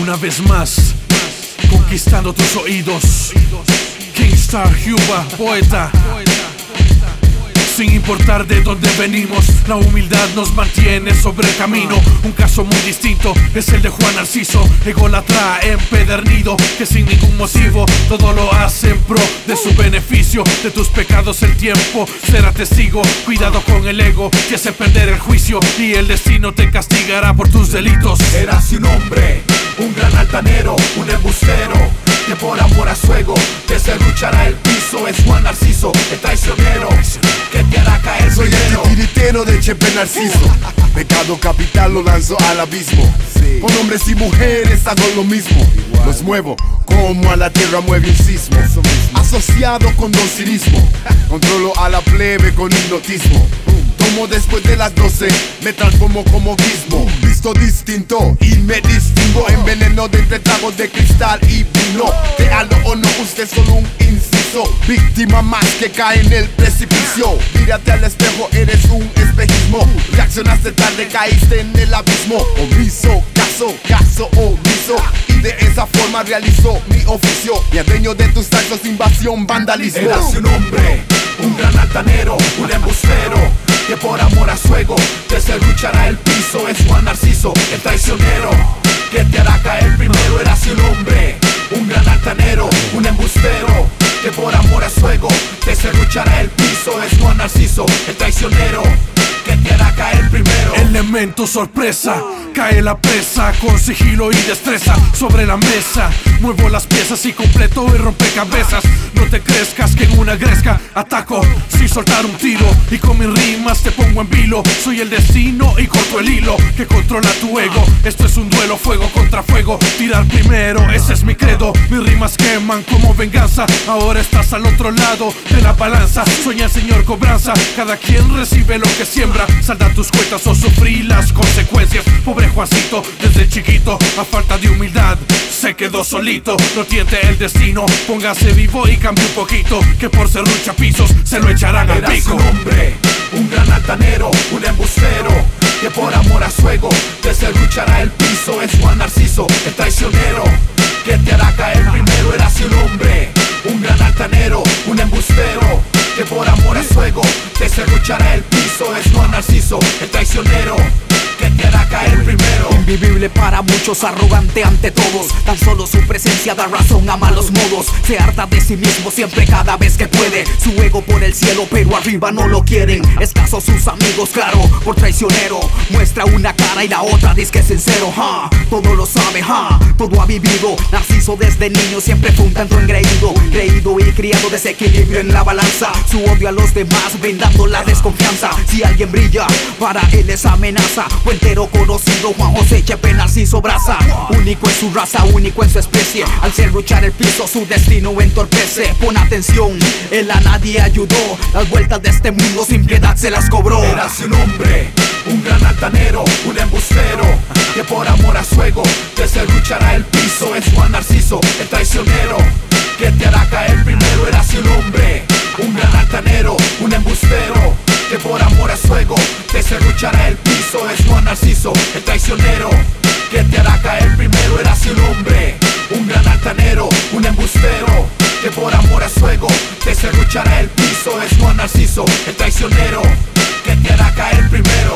Una vez más, conquistando tus oídos. Kingstar Cuba, poeta. Sin importar de dónde venimos, la humildad nos mantiene sobre el camino. Un caso muy distinto es el de Juan Narciso, ególatra empedernido, que sin ningún motivo todo lo hace en pro de su beneficio. De tus pecados el tiempo será testigo. Cuidado con el ego que hace perder el juicio y el destino te castigará por tus delitos. Eras un hombre, un gran altanero, un embustero que por amor a su ego te serruchará el piso. Es Juan Narciso, el traicionero que te hará caer Soy el titiritero de Chepe Narciso. Pecado capital lo lanzo al abismo. Con hombres y mujeres hago lo mismo. Los muevo como a la tierra mueve un sismo. Asociado con don cirismo. Controlo a la plebe con hipnotismo. Tomo después de las 12, me transformo como gizmo. Distinto y me distingo en veneno de entre tragos de cristal y vino. Créalo o no, usted solo un inciso. Víctima más que cae en el precipicio. Mírate al espejo, eres un espejismo. Reaccionaste tarde, caíste en el abismo. Omiso, caso, caso, omiso. Y de esa forma realizó mi oficio. Me adueño de tus actos, invasión, vandalismo. Eras un hombre, un gran altanero, un embustero que por amor a su ego te serruchará el piso. Es Juan Narciso, el traicionero que te hará caer primero. Eras un hombre, un gran altanero, un embustero que por amor a su ego te serruchará el piso. Es Juan Narciso, el traicionero que hará caer primero. Elemento sorpresa, cae la presa con sigilo y destreza sobre la mesa. Muevo las piezas y completo el rompecabezas. No te crezcas que en una gresca ataco sin soltar un tiro. Y con mis rimas te pongo en vilo. Soy el destino y corto el hilo que controla tu ego. Esto es un duelo, fuego contra fuego. Tirar primero, ese es mi credo. Mis rimas queman como venganza. Ahora estás al otro lado de la balanza. Sueña el señor cobranza. Cada quien recibe lo que siembra. Salda tus cuentas o sufrí las consecuencias. Pobre Juancito, desde chiquito, a falta de humildad, se quedó solito. No tiente el destino, póngase vivo y cambie un poquito. Que por ser lucha pisos se lo echarán al pico. un hombre, un gran altanero, un embustero que por amor a su ego te serruchará el piso. Es Juan el piso. Es Juan Narciso, el traicionero para muchos, arrogante ante todos. Tan solo su presencia da razón a malos modos. Se harta de sí mismo siempre cada vez que puede. Su ego por el cielo, pero arriba no lo quieren. Escasos sus amigos, claro, por traicionero. Muestra una cara y la otra dice que es sincero. Ja, todo lo sabe, ja, todo ha vivido. Narciso desde niño siempre fue un tanto engreído. Creído y criado desequilibrio en la balanza. Su odio a los demás, brindando la desconfianza. Si alguien brilla, para él es amenaza. Puentero conocido, Juan José Chepe Narciso Braza. Único en su raza, único en su especie. Al ser luchar el piso, su destino entorpece. Pon atención, él a nadie ayudó. Las vueltas de este mundo sin piedad se las cobró. Eras un hombre, un gran altanero, un embustero que por amor a su ego el traicionero que te hará caer primero.